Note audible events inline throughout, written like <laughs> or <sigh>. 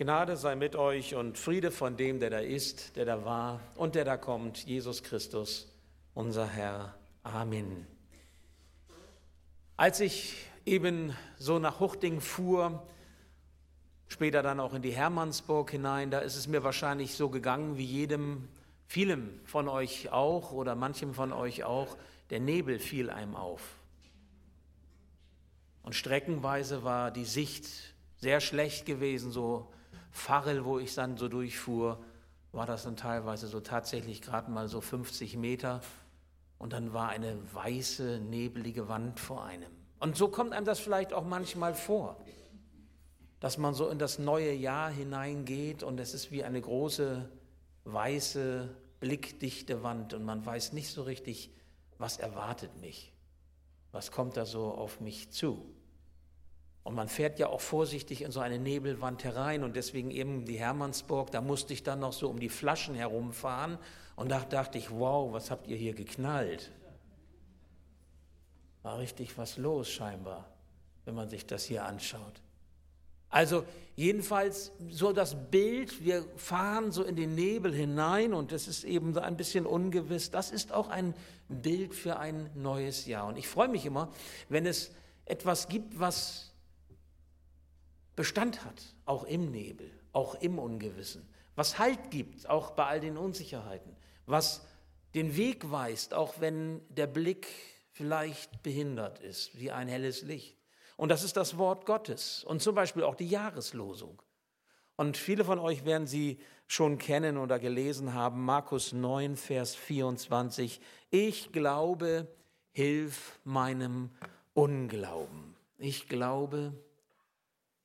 Gnade sei mit euch und Friede von dem, der da ist, der da war und der da kommt, Jesus Christus, unser Herr. Amen. Als ich eben so nach Huchting fuhr, später dann auch in die Hermannsburg hinein, da ist es mir wahrscheinlich so gegangen wie jedem, vielem von euch auch oder manchem von euch auch, der Nebel fiel einem auf. Und streckenweise war die Sicht sehr schlecht gewesen, so Farrel, wo ich dann so durchfuhr, war das dann teilweise so tatsächlich gerade mal so 50 Meter und dann war eine weiße, nebelige Wand vor einem. Und so kommt einem das vielleicht auch manchmal vor, dass man so in das neue Jahr hineingeht und es ist wie eine große, weiße, blickdichte Wand und man weiß nicht so richtig, was erwartet mich, was kommt da so auf mich zu. Und man fährt ja auch vorsichtig in so eine Nebelwand herein und deswegen eben die Hermannsburg, da musste ich dann noch so um die Flaschen herumfahren und da dachte ich, wow, was habt ihr hier geknallt? War richtig was los scheinbar, wenn man sich das hier anschaut. Also jedenfalls so das Bild, wir fahren so in den Nebel hinein und es ist eben so ein bisschen ungewiss, das ist auch ein Bild für ein neues Jahr. Und ich freue mich immer, wenn es etwas gibt, was Bestand hat, auch im Nebel, auch im Ungewissen, was Halt gibt, auch bei all den Unsicherheiten, was den Weg weist, auch wenn der Blick vielleicht behindert ist, wie ein helles Licht. Und das ist das Wort Gottes und zum Beispiel auch die Jahreslosung. Und viele von euch werden sie schon kennen oder gelesen haben, Markus 9, Vers 24. Ich glaube, hilf meinem Unglauben. Ich glaube,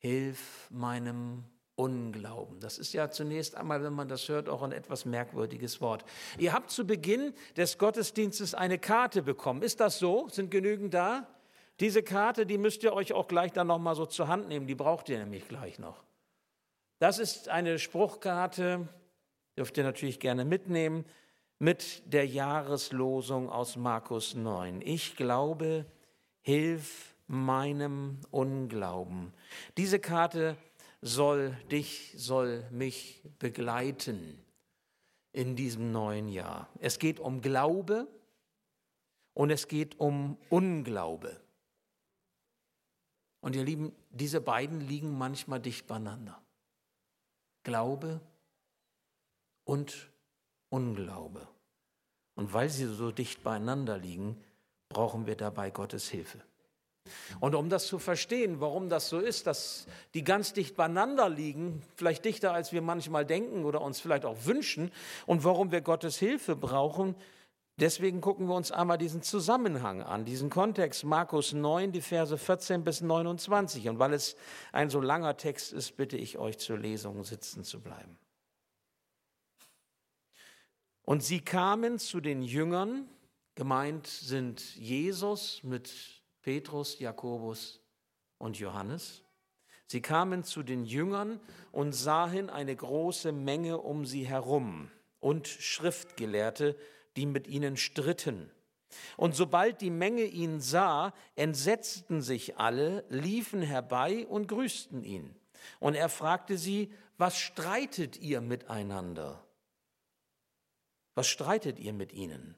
hilf meinem Unglauben. Das ist ja zunächst einmal, wenn man das hört, auch ein etwas merkwürdiges Wort. Ihr habt zu Beginn des Gottesdienstes eine Karte bekommen. Ist das so? Sind genügend da? Diese Karte, die müsst ihr euch auch gleich dann noch mal so zur Hand nehmen. Die braucht ihr nämlich gleich noch. Das ist eine Spruchkarte, dürft ihr natürlich gerne mitnehmen, mit der Jahreslosung aus Markus 9. Ich glaube, hilf meinem Unglauben. Diese Karte soll dich, soll mich begleiten in diesem neuen Jahr. Es geht um Glaube und es geht um Unglaube. Und ihr Lieben, diese beiden liegen manchmal dicht beieinander. Glaube und Unglaube. Und weil sie so dicht beieinander liegen, brauchen wir dabei Gottes Hilfe. Und um das zu verstehen, warum das so ist, dass die ganz dicht beieinander liegen, vielleicht dichter als wir manchmal denken oder uns vielleicht auch wünschen, und warum wir Gottes Hilfe brauchen, deswegen gucken wir uns einmal diesen Zusammenhang an, diesen Kontext, Markus 9, die Verse 14 bis 29. Und weil es ein so langer Text ist, bitte ich euch zur Lesung sitzen zu bleiben. Und sie kamen zu den Jüngern, gemeint sind Jesus mit Petrus, Jakobus und Johannes. Sie kamen zu den Jüngern und sahen eine große Menge um sie herum und Schriftgelehrte, die mit ihnen stritten. Und sobald die Menge ihn sah, entsetzten sich alle, liefen herbei und grüßten ihn. Und er fragte sie, was streitet ihr miteinander? Was streitet ihr mit ihnen?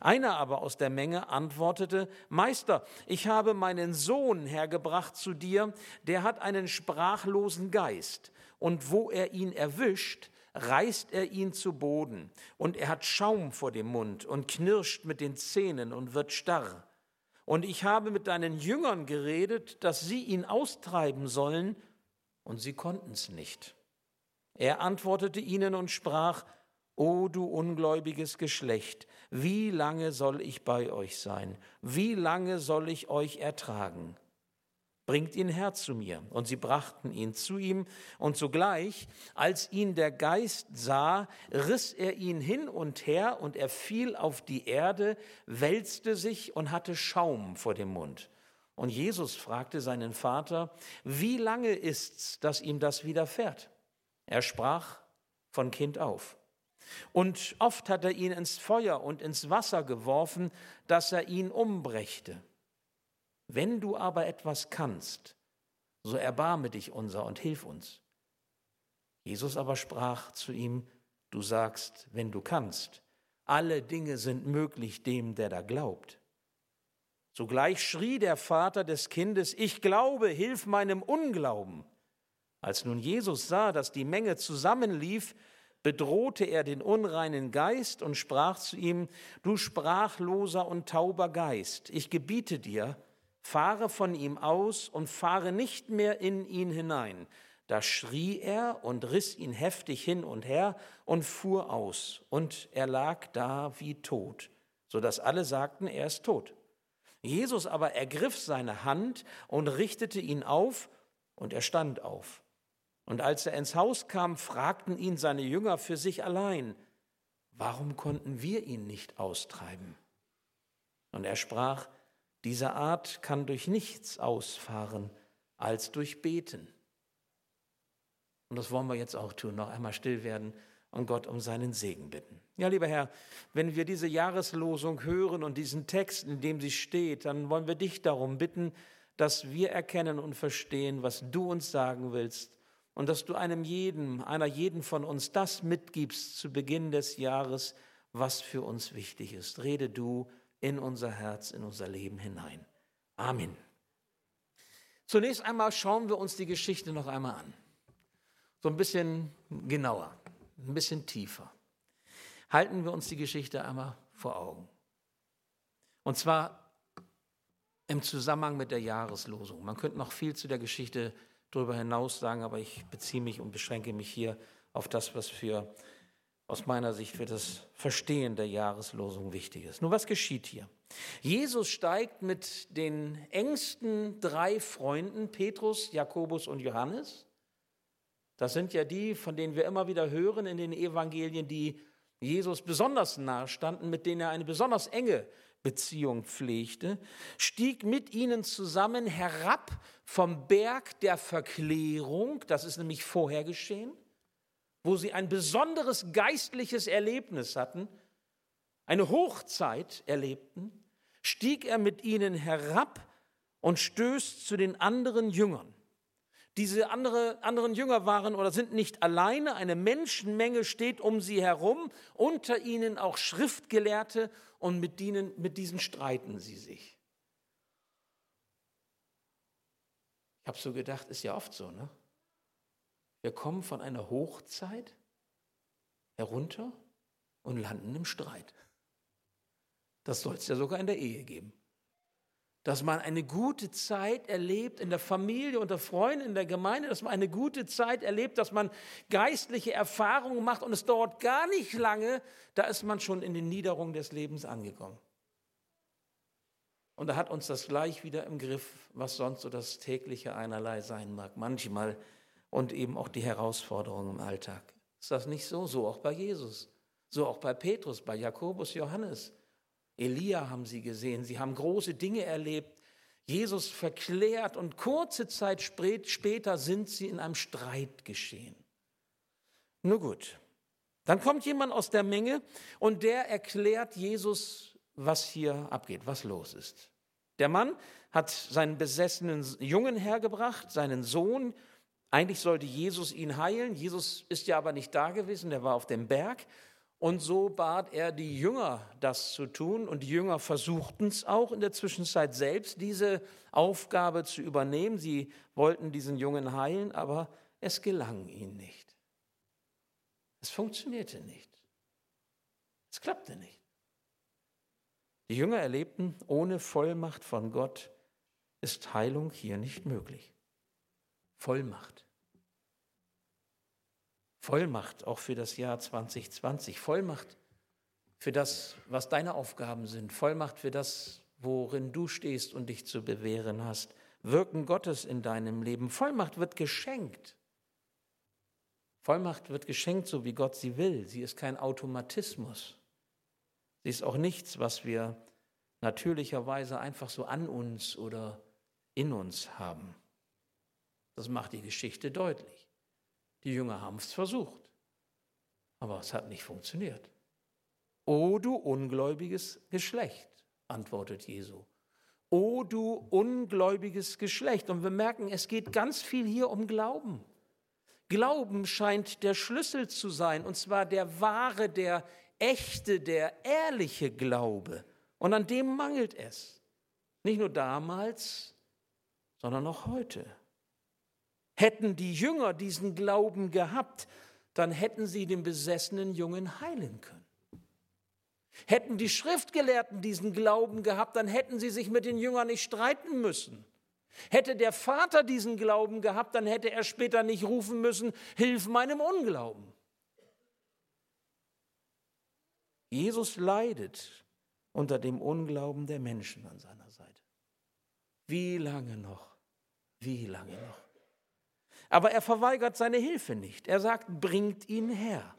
Einer aber aus der Menge antwortete, Meister, ich habe meinen Sohn hergebracht zu dir, der hat einen sprachlosen Geist, und wo er ihn erwischt, reißt er ihn zu Boden, und er hat Schaum vor dem Mund und knirscht mit den Zähnen und wird starr. Und ich habe mit deinen Jüngern geredet, dass sie ihn austreiben sollen, und sie konnten es nicht. Er antwortete ihnen und sprach, O du ungläubiges Geschlecht, wie lange soll ich bei euch sein? Wie lange soll ich euch ertragen? Bringt ihn her zu mir. Und sie brachten ihn zu ihm, und sogleich, als ihn der Geist sah, riss er ihn hin und her, und er fiel auf die Erde, wälzte sich und hatte Schaum vor dem Mund. Und Jesus fragte seinen Vater, wie lange ist's, dass ihm das widerfährt? Er sprach, von Kind auf. Und oft hat er ihn ins Feuer und ins Wasser geworfen, dass er ihn umbrächte. Wenn du aber etwas kannst, so erbarme dich unser und hilf uns. Jesus aber sprach zu ihm, du sagst, wenn du kannst, alle Dinge sind möglich dem, der da glaubt. Sogleich schrie der Vater des Kindes, ich glaube, hilf meinem Unglauben. Als nun Jesus sah, dass die Menge zusammenlief, bedrohte er den unreinen Geist und sprach zu ihm, du sprachloser und tauber Geist, ich gebiete dir, fahre von ihm aus und fahre nicht mehr in ihn hinein. Da schrie er und riss ihn heftig hin und her und fuhr aus, und er lag da wie tot, so dass alle sagten, er ist tot. Jesus aber ergriff seine Hand und richtete ihn auf, und er stand auf. Und als er ins Haus kam, fragten ihn seine Jünger für sich allein, warum konnten wir ihn nicht austreiben? Und er sprach, diese Art kann durch nichts ausfahren als durch Beten. Und das wollen wir jetzt auch tun, noch einmal still werden und Gott um seinen Segen bitten. Ja, lieber Herr, wenn wir diese Jahreslosung hören und diesen Text, in dem sie steht, dann wollen wir dich darum bitten, dass wir erkennen und verstehen, was du uns sagen willst und dass du einem jeden, einer jeden von uns das mitgibst zu Beginn des Jahres, was für uns wichtig ist. Rede du in unser Herz, in unser Leben hinein. Amen. Zunächst einmal schauen wir uns die Geschichte noch einmal an. So ein bisschen genauer, ein bisschen tiefer. Halten wir uns die Geschichte einmal vor Augen. Und zwar im Zusammenhang mit der Jahreslosung. Man könnte noch viel zu der Geschichte darüber hinaus sagen, aber ich beziehe mich und beschränke mich hier auf das, was für aus meiner Sicht für das Verstehen der Jahreslosung wichtig ist. Nun, was geschieht hier? Jesus steigt mit den engsten drei Freunden, Petrus, Jakobus und Johannes. Das sind ja die, von denen wir immer wieder hören in den Evangelien, die Jesus besonders nahe standen, mit denen er eine besonders enge Beziehung pflegte, stieg mit ihnen zusammen herab vom Berg der Verklärung, das ist nämlich vorher geschehen, wo sie ein besonderes geistliches Erlebnis hatten, eine Hochzeit erlebten, stieg er mit ihnen herab und stößt zu den anderen Jüngern. Diese andere, anderen Jünger waren oder sind nicht alleine, eine Menschenmenge steht um sie herum, unter ihnen auch Schriftgelehrte und mit, denen, mit diesen streiten sie sich. Ich habe so gedacht, ist ja oft so, ne? Wir kommen von einer Hochzeit herunter und landen im Streit. Das soll es ja sogar in der Ehe geben. Dass man eine gute Zeit erlebt in der Familie, unter Freunden, in der Gemeinde, dass man eine gute Zeit erlebt, dass man geistliche Erfahrungen macht und es dauert gar nicht lange, da ist man schon in den Niederungen des Lebens angekommen. Und da hat uns das gleich wieder im Griff, was sonst so das tägliche einerlei sein mag. Manchmal und eben auch die Herausforderungen im Alltag. Ist das nicht so? So auch bei Jesus. So auch bei Petrus, bei Jakobus, Johannes. Elia haben sie gesehen. Sie haben große Dinge erlebt. Jesus verklärt und kurze Zeit später sind sie in einem Streit geschehen. Nur gut. Dann kommt jemand aus der Menge und der erklärt Jesus, was hier abgeht, was los ist. Der Mann hat seinen besessenen Jungen hergebracht, seinen Sohn, eigentlich sollte Jesus ihn heilen. Jesus ist ja aber nicht da gewesen, der war auf dem Berg. Und so bat er die Jünger, das zu tun. Und die Jünger versuchten es auch in der Zwischenzeit selbst, diese Aufgabe zu übernehmen. Sie wollten diesen Jungen heilen, aber es gelang ihnen nicht. Es funktionierte nicht. Es klappte nicht. Die Jünger erlebten, ohne Vollmacht von Gott ist Heilung hier nicht möglich. Vollmacht. Vollmacht auch für das Jahr 2020. Vollmacht für das, was deine Aufgaben sind. Vollmacht für das, worin du stehst und dich zu bewähren hast. Wirken Gottes in deinem Leben. Vollmacht wird geschenkt. Vollmacht wird geschenkt, so wie Gott sie will. Sie ist kein Automatismus. Sie ist auch nichts, was wir natürlicherweise einfach so an uns oder in uns haben. Das macht die Geschichte deutlich. Die Jünger haben es versucht, aber es hat nicht funktioniert. O du ungläubiges Geschlecht, antwortet Jesu. O du ungläubiges Geschlecht. Und wir merken, es geht ganz viel hier um Glauben. Glauben scheint der Schlüssel zu sein, und zwar der wahre, der echte, der ehrliche Glaube. Und an dem mangelt es. Nicht nur damals, sondern auch heute. Hätten die Jünger diesen Glauben gehabt, dann hätten sie den besessenen Jungen heilen können. Hätten die Schriftgelehrten diesen Glauben gehabt, dann hätten sie sich mit den Jüngern nicht streiten müssen. Hätte der Vater diesen Glauben gehabt, dann hätte er später nicht rufen müssen, hilf meinem Unglauben. Jesus leidet unter dem Unglauben der Menschen an seiner Seite. Wie lange noch? Wie lange noch? Aber er verweigert seine Hilfe nicht. Er sagt, bringt ihn her.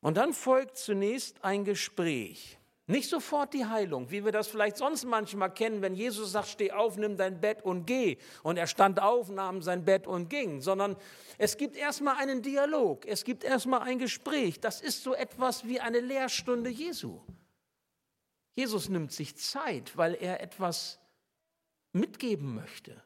Und dann folgt zunächst ein Gespräch. Nicht sofort die Heilung, wie wir das vielleicht sonst manchmal kennen, wenn Jesus sagt, steh auf, nimm dein Bett und geh. Und er stand auf, nahm sein Bett und ging. Sondern es gibt erstmal einen Dialog, es gibt erstmal ein Gespräch. Das ist so etwas wie eine Lehrstunde Jesu. Jesus nimmt sich Zeit, weil er etwas mitgeben möchte.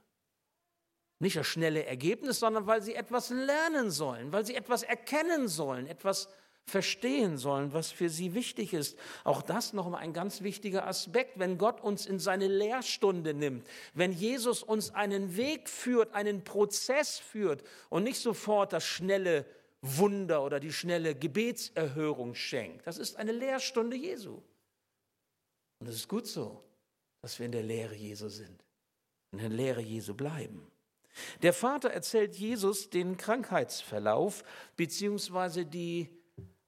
Nicht das schnelle Ergebnis, sondern weil sie etwas lernen sollen, weil sie etwas erkennen sollen, etwas verstehen sollen, was für sie wichtig ist. Auch das noch ein ganz wichtiger Aspekt, wenn Gott uns in seine Lehrstunde nimmt, wenn Jesus uns einen Weg führt, einen Prozess führt und nicht sofort das schnelle Wunder oder die schnelle Gebetserhörung schenkt. Das ist eine Lehrstunde Jesu. Und es ist gut so, dass wir in der Lehre Jesu sind, in der Lehre Jesu bleiben. Der Vater erzählt Jesus den Krankheitsverlauf beziehungsweise die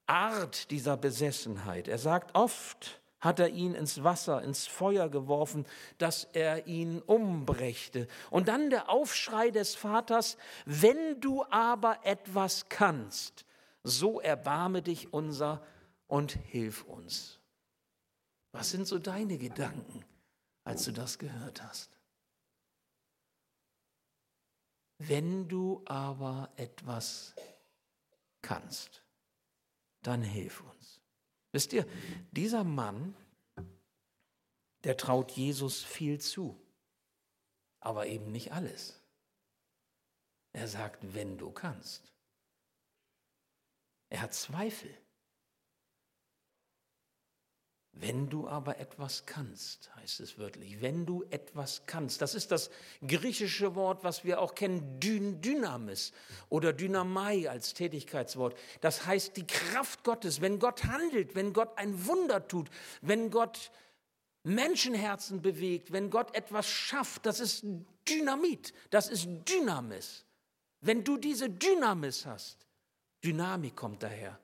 Art dieser Besessenheit. Er sagt, oft hat er ihn ins Wasser, ins Feuer geworfen, dass er ihn umbrächte. Und dann der Aufschrei des Vaters, wenn du aber etwas kannst, so erbarme dich unser und hilf uns. Was sind so deine Gedanken, als du das gehört hast? Wenn du aber etwas kannst dann hilf uns. Wisst ihr, dieser Mann, der traut Jesus viel zu, aber eben nicht alles. Er sagt, wenn du kannst. Er hat Zweifel. Wenn du aber etwas kannst, heißt es wörtlich, wenn du etwas kannst, das ist das griechische Wort, was wir auch kennen, Dynamis oder Dynamai als Tätigkeitswort. Das heißt die Kraft Gottes, wenn Gott handelt, wenn Gott ein Wunder tut, wenn Gott Menschenherzen bewegt, wenn Gott etwas schafft, das ist Dynamit, das ist Dynamis. Wenn du diese Dynamis hast, Dynamik kommt daher.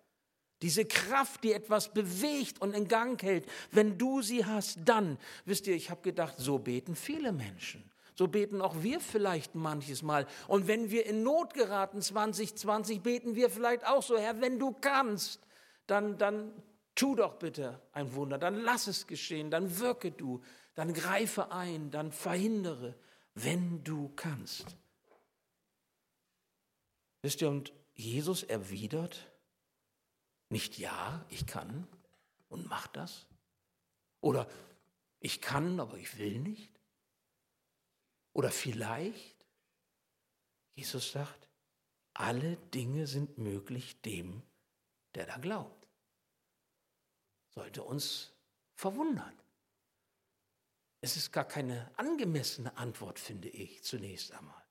Diese Kraft, die etwas bewegt und in Gang hält, wenn du sie hast, dann, wisst ihr, ich habe gedacht, so beten viele Menschen. So beten auch wir vielleicht manches Mal. Und wenn wir in Not geraten, 2020, beten wir vielleicht auch so, Herr, wenn du kannst, dann, dann tu doch bitte ein Wunder, dann lass es geschehen, dann wirke du, dann greife ein, dann verhindere, wenn du kannst. Wisst ihr, und Jesus erwidert, nicht ja, ich kann und mach das. Oder ich kann, aber ich will nicht. Oder vielleicht. Jesus sagt, alle Dinge sind möglich dem, der da glaubt. Sollte uns verwundern. Es ist gar keine angemessene Antwort, finde ich, zunächst einmal.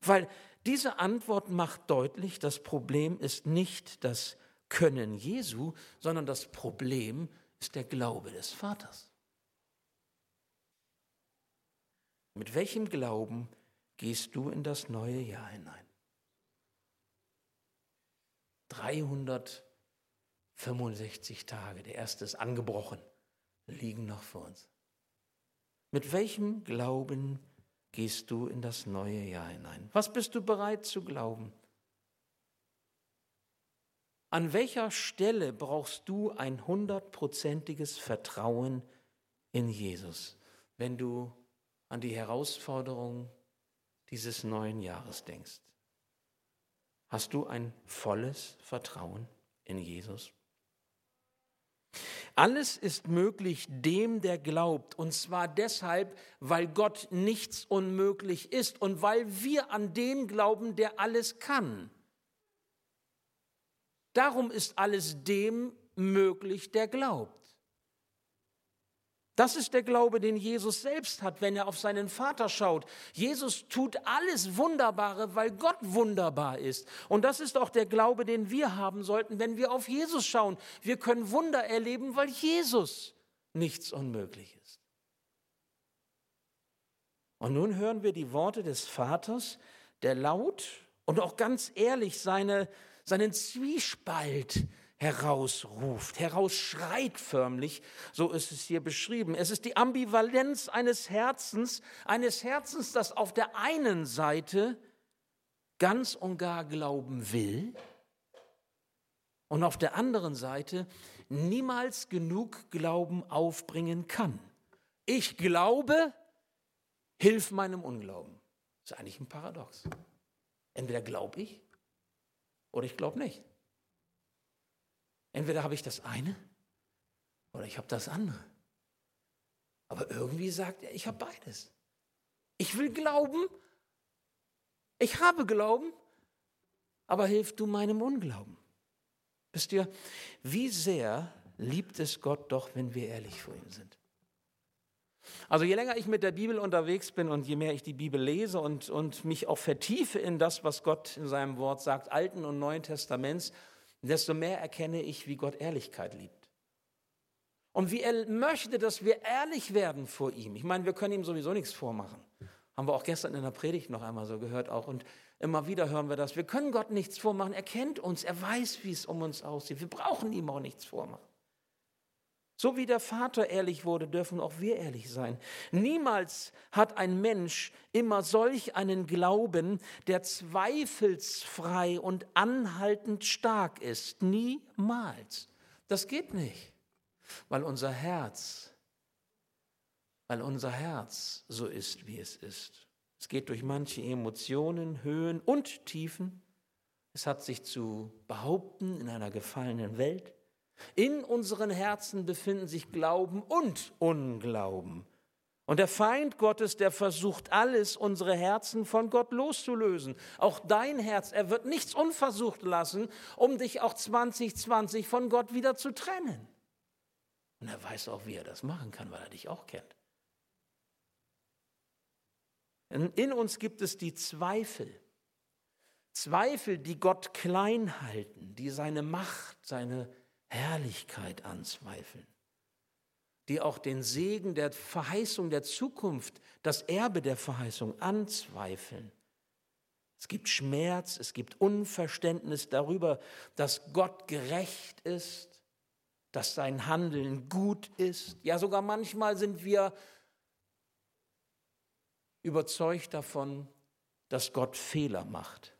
Weil diese Antwort macht deutlich, das Problem ist nicht das können Jesu, sondern das Problem ist der Glaube des Vaters. Mit welchem Glauben gehst du in das neue Jahr hinein? 365 Tage, der erste ist angebrochen, liegen noch vor uns. Mit welchem Glauben gehst du in das neue Jahr hinein? Was bist du bereit zu glauben? An welcher Stelle brauchst du ein hundertprozentiges Vertrauen in Jesus, wenn du an die Herausforderungen dieses neuen Jahres denkst? Hast du ein volles Vertrauen in Jesus? Alles ist möglich dem, der glaubt. Und zwar deshalb, weil Gott nichts unmöglich ist und weil wir an den glauben, der alles kann. Darum ist alles dem möglich, der glaubt. Das ist der Glaube, den Jesus selbst hat, wenn er auf seinen Vater schaut. Jesus tut alles Wunderbare, weil Gott wunderbar ist. Und das ist auch der Glaube, den wir haben sollten, wenn wir auf Jesus schauen. Wir können Wunder erleben, weil Jesus nichts unmöglich ist. Und nun hören wir die Worte des Vaters, der laut und auch ganz ehrlich seine, seinen Zwiespalt herausruft, herausschreit förmlich, so ist es hier beschrieben. Es ist die Ambivalenz eines Herzens, eines Herzens, das auf der einen Seite ganz und gar glauben will und auf der anderen Seite niemals genug Glauben aufbringen kann. Ich glaube, hilf meinem Unglauben. Das ist eigentlich ein Paradox. Entweder glaube ich oder ich glaube nicht. Entweder habe ich das eine oder ich habe das andere. Aber irgendwie sagt er, ich habe beides. Ich will glauben, ich habe Glauben, aber hilf du meinem Unglauben. Wisst ihr, wie sehr liebt es Gott doch, wenn wir ehrlich vor ihm sind? Also je länger ich mit der Bibel unterwegs bin und je mehr ich die Bibel lese und, und mich auch vertiefe in das, was Gott in seinem Wort sagt, Alten und Neuen Testaments, desto mehr erkenne ich, wie Gott Ehrlichkeit liebt. Und wie er möchte, dass wir ehrlich werden vor ihm. Ich meine, wir können ihm sowieso nichts vormachen. Haben wir auch gestern in der Predigt noch einmal so gehört auch. Und immer wieder hören wir das. Wir können Gott nichts vormachen. Er kennt uns. Er weiß, wie es um uns aussieht. Wir brauchen ihm auch nichts vormachen. So wie der Vater ehrlich wurde, dürfen auch wir ehrlich sein. Niemals hat ein Mensch immer solch einen Glauben, der zweifelsfrei und anhaltend stark ist. Niemals. Das geht nicht, weil unser Herz, weil unser Herz so ist, wie es ist. Es geht durch manche Emotionen, Höhen und Tiefen. Es hat sich zu behaupten in einer gefallenen Welt. In unseren Herzen befinden sich Glauben und Unglauben. Und der Feind Gottes, der versucht alles, unsere Herzen von Gott loszulösen. Auch dein Herz, er wird nichts unversucht lassen, um dich auch 2020 von Gott wieder zu trennen. Und er weiß auch, wie er das machen kann, weil er dich auch kennt. In uns gibt es die Zweifel. Zweifel, die Gott klein halten, die seine Macht, seine Herrlichkeit anzweifeln, die auch den Segen der Verheißung der Zukunft, das Erbe der Verheißung anzweifeln. Es gibt Schmerz, es gibt Unverständnis darüber, dass Gott gerecht ist, dass sein Handeln gut ist. Ja, sogar manchmal sind wir überzeugt davon, dass Gott Fehler macht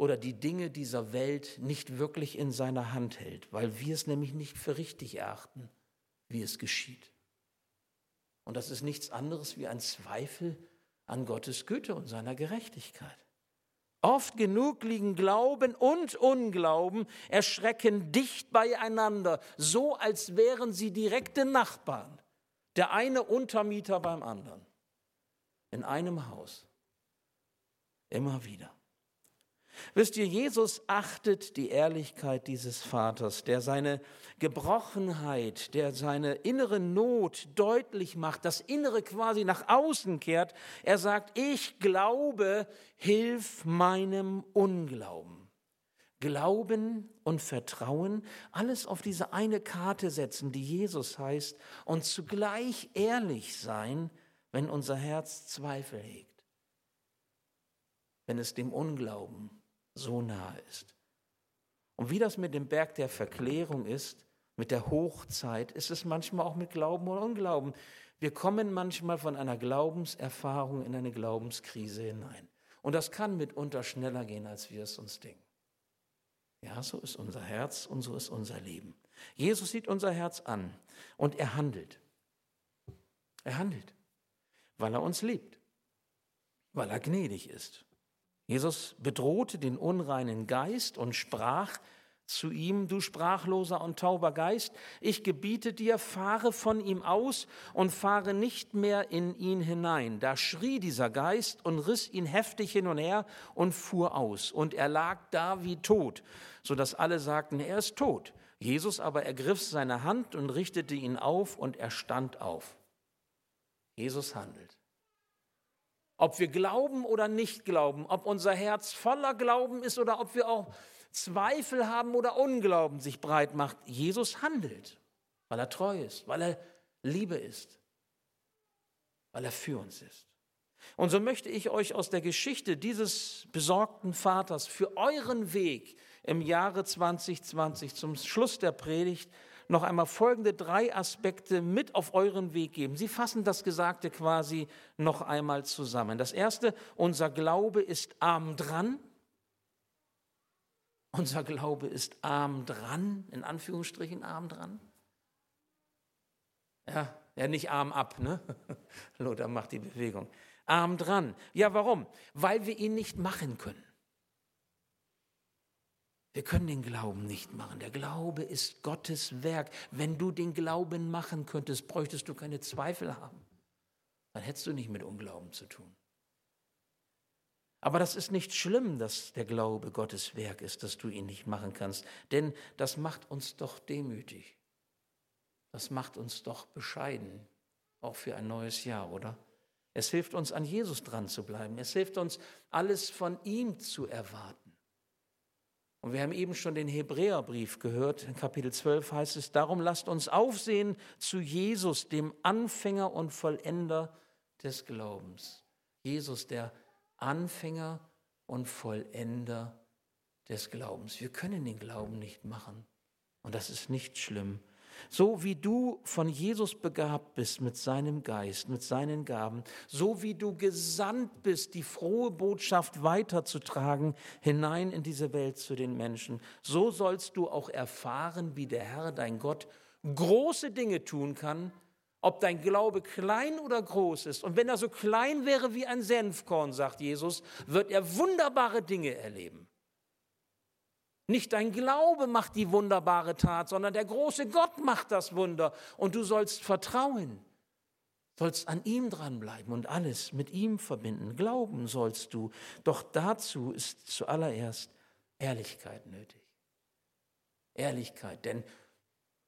oder die Dinge dieser Welt nicht wirklich in seiner Hand hält, weil wir es nämlich nicht für richtig erachten, wie es geschieht. Und das ist nichts anderes wie ein Zweifel an Gottes Güte und seiner Gerechtigkeit. Oft genug liegen Glauben und Unglauben erschrecken dicht beieinander, so als wären sie direkte Nachbarn, der eine Untermieter beim anderen, in einem Haus, immer wieder. Wisst ihr, Jesus achtet die Ehrlichkeit dieses Vaters, der seine Gebrochenheit, der seine innere Not deutlich macht, das Innere quasi nach außen kehrt. Er sagt, ich glaube, hilf meinem Unglauben. Glauben und Vertrauen, alles auf diese eine Karte setzen, die Jesus heißt, und zugleich ehrlich sein, wenn unser Herz Zweifel hegt, wenn es dem Unglauben so nahe ist. Und wie das mit dem Berg der Verklärung ist, mit der Hochzeit, ist es manchmal auch mit Glauben und Unglauben. Wir kommen manchmal von einer Glaubenserfahrung in eine Glaubenskrise hinein. Und das kann mitunter schneller gehen, als wir es uns denken. Ja, so ist unser Herz und so ist unser Leben. Jesus sieht unser Herz an und er handelt. Er handelt, weil er uns liebt, weil er gnädig ist Jesus bedrohte den unreinen Geist und sprach zu ihm, du sprachloser und tauber Geist, ich gebiete dir, fahre von ihm aus und fahre nicht mehr in ihn hinein. Da schrie dieser Geist und riss ihn heftig hin und her und fuhr aus. Und er lag da wie tot, so dass alle sagten, er ist tot. Jesus aber ergriff seine Hand und richtete ihn auf und er stand auf. Jesus handelt. Ob wir glauben oder nicht glauben, ob unser Herz voller Glauben ist oder ob wir auch Zweifel haben oder Unglauben sich breit macht, Jesus handelt, weil er treu ist, weil er Liebe ist, weil er für uns ist. Und so möchte ich euch aus der Geschichte dieses besorgten Vaters für euren Weg im Jahre 2020 zum Schluss der Predigt noch einmal folgende drei Aspekte mit auf euren Weg geben. Sie fassen das Gesagte quasi noch einmal zusammen. Das erste, unser Glaube ist arm dran. Unser Glaube ist arm dran, in Anführungsstrichen arm dran. Ja, ja nicht arm ab, ne? <laughs> Lothar macht die Bewegung. Arm dran. Ja, warum? Weil wir ihn nicht machen können. Wir können den Glauben nicht machen. Der Glaube ist Gottes Werk. Wenn du den Glauben machen könntest, bräuchtest du keine Zweifel haben. Dann hättest du nicht mit Unglauben zu tun. Aber das ist nicht schlimm, dass der Glaube Gottes Werk ist, dass du ihn nicht machen kannst. Denn das macht uns doch demütig. Das macht uns doch bescheiden, auch für ein neues Jahr, oder? Es hilft uns, an Jesus dran zu bleiben. Es hilft uns, alles von ihm zu erwarten. Und wir haben eben schon den Hebräerbrief gehört. In Kapitel 12 heißt es, darum lasst uns aufsehen zu Jesus, dem Anfänger und Vollender des Glaubens. Jesus, der Anfänger und Vollender des Glaubens. Wir können den Glauben nicht machen. Und das ist nicht schlimm. So wie du von Jesus begabt bist mit seinem Geist, mit seinen Gaben, so wie du gesandt bist, die frohe Botschaft weiterzutragen hinein in diese Welt zu den Menschen, so sollst du auch erfahren, wie der Herr, dein Gott, große Dinge tun kann, ob dein Glaube klein oder groß ist. Und wenn er so klein wäre wie ein Senfkorn, sagt Jesus, wird er wunderbare Dinge erleben. Nicht dein Glaube macht die wunderbare Tat, sondern der große Gott macht das Wunder. Und du sollst vertrauen, sollst an ihm dranbleiben und alles mit ihm verbinden. Glauben sollst du. Doch dazu ist zuallererst Ehrlichkeit nötig. Ehrlichkeit, denn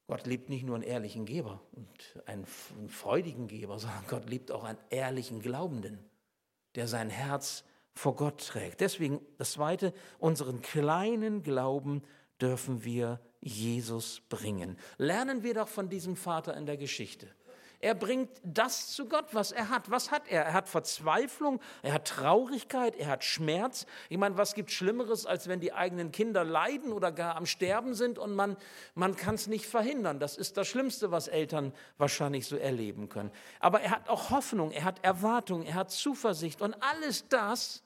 Gott liebt nicht nur einen ehrlichen Geber und einen freudigen Geber, <laughs> sondern Gott liebt auch einen ehrlichen Glaubenden, der sein Herz vor Gott trägt. Deswegen das Zweite, unseren kleinen Glauben dürfen wir Jesus bringen. Lernen wir doch von diesem Vater in der Geschichte. Er bringt das zu Gott, was er hat. Was hat er? Er hat Verzweiflung, er hat Traurigkeit, er hat Schmerz. Ich meine, was gibt Schlimmeres, als wenn die eigenen Kinder leiden oder gar am Sterben sind und man, man kann es nicht verhindern. Das ist das Schlimmste, was Eltern wahrscheinlich so erleben können. Aber er hat auch Hoffnung, er hat Erwartung, er hat Zuversicht und alles das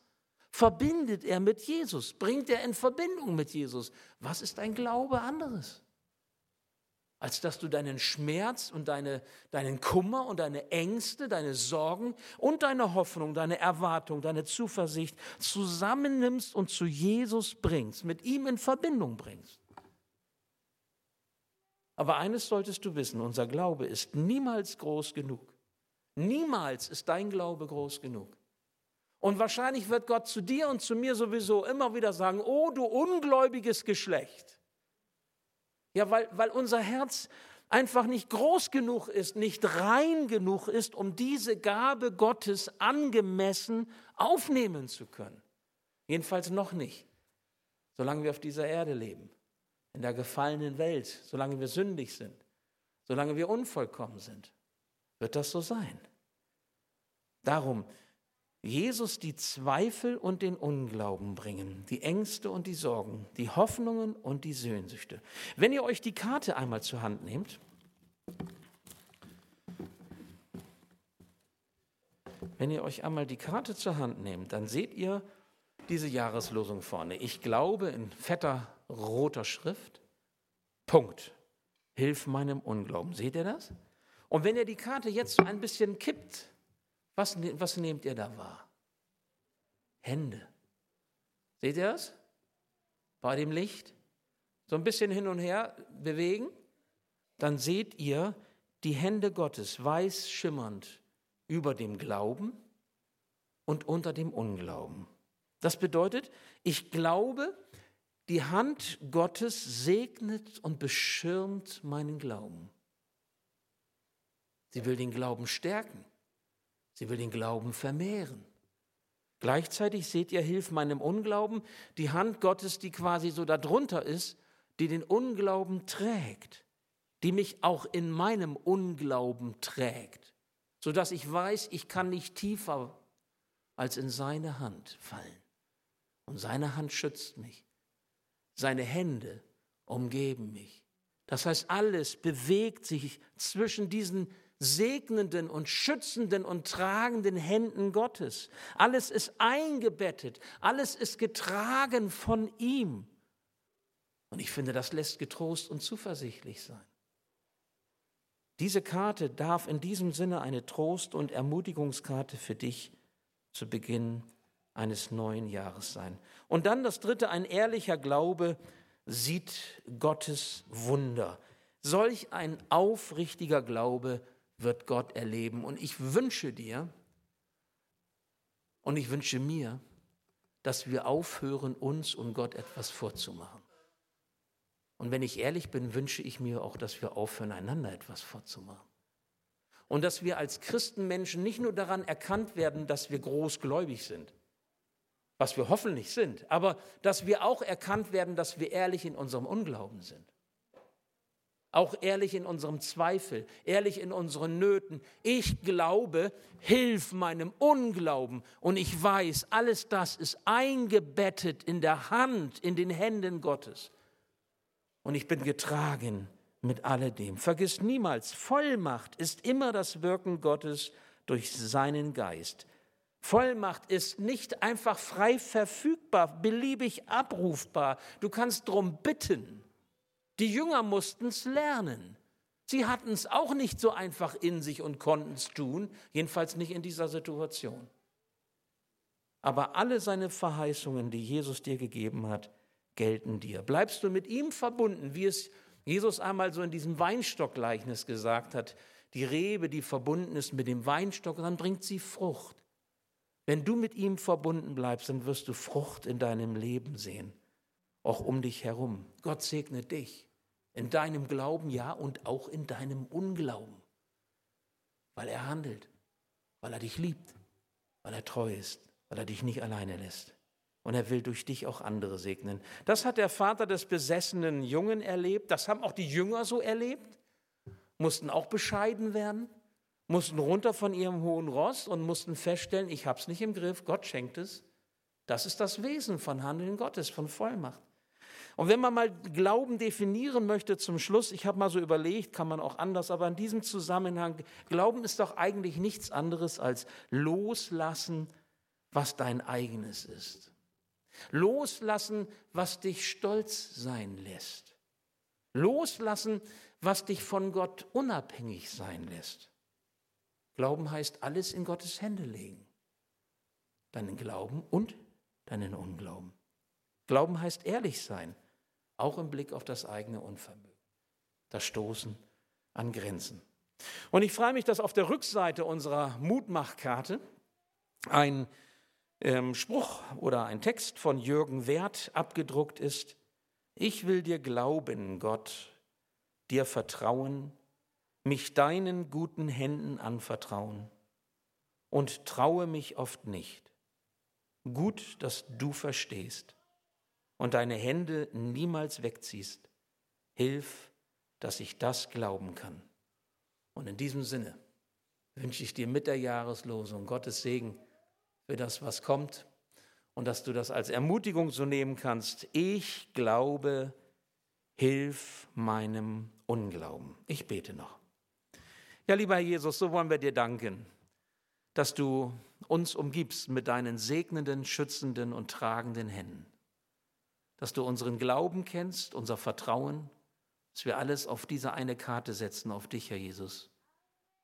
verbindet er mit Jesus, bringt er in Verbindung mit Jesus. Was ist ein Glaube anderes? Als dass du deinen Schmerz und deine, deinen Kummer und deine Ängste, deine Sorgen und deine Hoffnung, deine Erwartung, deine Zuversicht zusammennimmst und zu Jesus bringst, mit ihm in Verbindung bringst. Aber eines solltest du wissen, unser Glaube ist niemals groß genug. Niemals ist dein Glaube groß genug. Und wahrscheinlich wird Gott zu dir und zu mir sowieso immer wieder sagen, oh du ungläubiges Geschlecht. Ja, weil, weil unser Herz einfach nicht groß genug ist, nicht rein genug ist, um diese Gabe Gottes angemessen aufnehmen zu können. Jedenfalls noch nicht, solange wir auf dieser Erde leben, in der gefallenen Welt, solange wir sündig sind, solange wir unvollkommen sind, wird das so sein. Darum Jesus die Zweifel und den Unglauben bringen, die Ängste und die Sorgen, die Hoffnungen und die Sehnsüchte. Wenn ihr euch die Karte einmal zur Hand nehmt, wenn ihr euch einmal die Karte zur Hand nehmt, dann seht ihr diese Jahreslosung vorne. Ich glaube in fetter roter Schrift. Punkt. Hilf meinem Unglauben. Seht ihr das? Und wenn ihr die Karte jetzt so ein bisschen kippt, was, ne-, was nehmt ihr da wahr? Hände. Seht ihr das? Bei dem Licht? so ein bisschen hin und her bewegen, dann seht ihr die Hände Gottes weiß schimmernd über dem Glauben und unter dem Unglauben. Das bedeutet, ich glaube, die Hand Gottes segnet und beschirmt meinen Glauben. Sie will den Glauben stärken. Sie will den Glauben vermehren. Gleichzeitig seht ihr, hilft meinem Unglauben die Hand Gottes, die quasi so darunter ist, die den Unglauben trägt, die mich auch in meinem Unglauben trägt, sodass ich weiß, ich kann nicht tiefer als in seine Hand fallen. Und seine Hand schützt mich. Seine Hände umgeben mich. Das heißt, alles bewegt sich zwischen diesen segnenden und schützenden und tragenden Händen Gottes. Alles ist eingebettet, alles ist getragen von ihm. Und ich finde, das lässt getrost und zuversichtlich sein. Diese Karte darf in diesem Sinne eine Trost- und Ermutigungskarte für dich zu Beginn eines neuen Jahres sein. Und dann das Dritte, ein ehrlicher Glaube sieht Gottes Wunder. Solch ein aufrichtiger Glaube wird Gott erleben. Und ich wünsche dir und ich wünsche mir, dass wir aufhören, uns und Gott etwas vorzumachen. Und wenn ich ehrlich bin, wünsche ich mir auch, dass wir aufhören, einander etwas vorzumachen. Und dass wir als Christenmenschen nicht nur daran erkannt werden, dass wir großgläubig sind, was wir hoffentlich sind, aber dass wir auch erkannt werden, dass wir ehrlich in unserem Unglauben sind. Auch ehrlich in unserem Zweifel, ehrlich in unseren Nöten. Ich glaube, hilf meinem Unglauben. Und ich weiß, alles das ist eingebettet in der Hand, in den Händen Gottes und ich bin getragen mit alledem. Vergiss niemals, Vollmacht ist immer das Wirken Gottes durch seinen Geist. Vollmacht ist nicht einfach frei verfügbar, beliebig abrufbar. Du kannst darum bitten. Die Jünger mussten es lernen. Sie hatten es auch nicht so einfach in sich und konnten es tun, jedenfalls nicht in dieser Situation. Aber alle seine Verheißungen, die Jesus dir gegeben hat, gelten dir. Bleibst du mit ihm verbunden, wie es Jesus einmal so in diesem Weinstockgleichnis gesagt hat, die Rebe, die verbunden ist mit dem Weinstock, dann bringt sie Frucht. Wenn du mit ihm verbunden bleibst, dann wirst du Frucht in deinem Leben sehen, auch um dich herum. Gott segne dich in deinem Glauben, ja, und auch in deinem Unglauben, weil er handelt, weil er dich liebt, weil er treu ist, weil er dich nicht alleine lässt und er will durch dich auch andere segnen. Das hat der Vater des besessenen Jungen erlebt, das haben auch die Jünger so erlebt, mussten auch bescheiden werden, mussten runter von ihrem hohen Ross und mussten feststellen, ich habe es nicht im Griff, Gott schenkt es. Das ist das Wesen von Handeln Gottes, von Vollmacht. Und wenn man mal Glauben definieren möchte zum Schluss, ich habe mal so überlegt, kann man auch anders, aber in diesem Zusammenhang, Glauben ist doch eigentlich nichts anderes als loslassen, was dein eigenes ist. Loslassen, was dich stolz sein lässt. Loslassen, was dich von Gott unabhängig sein lässt. Glauben heißt alles in Gottes Hände legen. Deinen Glauben und deinen Unglauben. Glauben heißt ehrlich sein, auch im Blick auf das eigene Unvermögen. Das Stoßen an Grenzen. Und ich freue mich, dass auf der Rückseite unserer Mutmachkarte ein ähm, Spruch oder ein Text von Jürgen Werth abgedruckt ist. Ich will dir glauben, Gott, dir vertrauen, mich deinen guten Händen anvertrauen und traue mich oft nicht. Gut, dass du verstehst und deine Hände niemals wegziehst. Hilf, dass ich das glauben kann. Und in diesem Sinne wünsche ich dir mit der Jahreslosung Gottes Segen für das, was kommt und dass du das als Ermutigung so nehmen kannst. Ich glaube, hilf meinem Unglauben. Ich bete noch. Ja, lieber Herr Jesus, so wollen wir dir danken, dass du uns umgibst mit deinen segnenden, schützenden und tragenden Händen. Dass du unseren Glauben kennst, unser Vertrauen, dass wir alles auf diese eine Karte setzen, auf dich, Herr Jesus.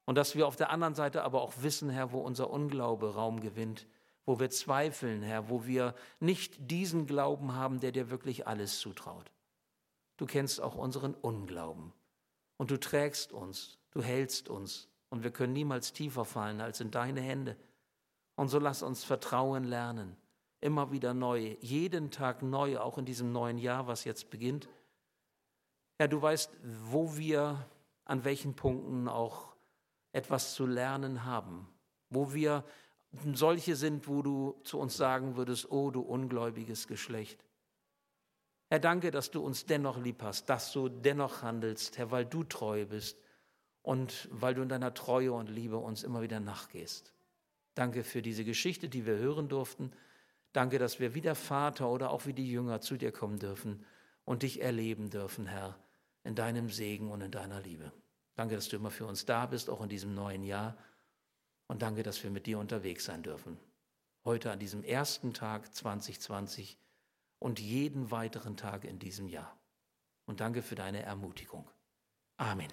Und dass wir auf der anderen Seite aber auch wissen, Herr, wo unser Unglaube Raum gewinnt, wo wir zweifeln, Herr, wo wir nicht diesen Glauben haben, der dir wirklich alles zutraut. du kennst auch unseren Unglauben. Und du trägst uns, du hältst uns. Und wir können niemals tiefer fallen als in deine Hände. Und so lass uns Vertrauen lernen, immer wieder neu, jeden Tag neu, auch in diesem neuen Jahr, was jetzt beginnt. Ja, du weißt, wo wir an welchen Punkten auch etwas zu lernen haben, wo wir solche sind, wo du zu uns sagen würdest, oh du ungläubiges Geschlecht. Herr, danke, dass du uns dennoch lieb hast, dass du dennoch handelst, Herr, weil du treu bist und weil du in deiner Treue und Liebe uns immer wieder nachgehst. Danke für diese Geschichte, die wir hören durften. Danke, dass wir wie der Vater oder auch wie die Jünger zu dir kommen dürfen und dich erleben dürfen, Herr, in deinem Segen und in deiner Liebe. Danke, dass du immer für uns da bist, auch in diesem neuen Jahr. Und danke, dass wir mit dir unterwegs sein dürfen. Heute an diesem ersten Tag 2020 und jeden weiteren Tag in diesem Jahr. Und danke für deine Ermutigung. Amen.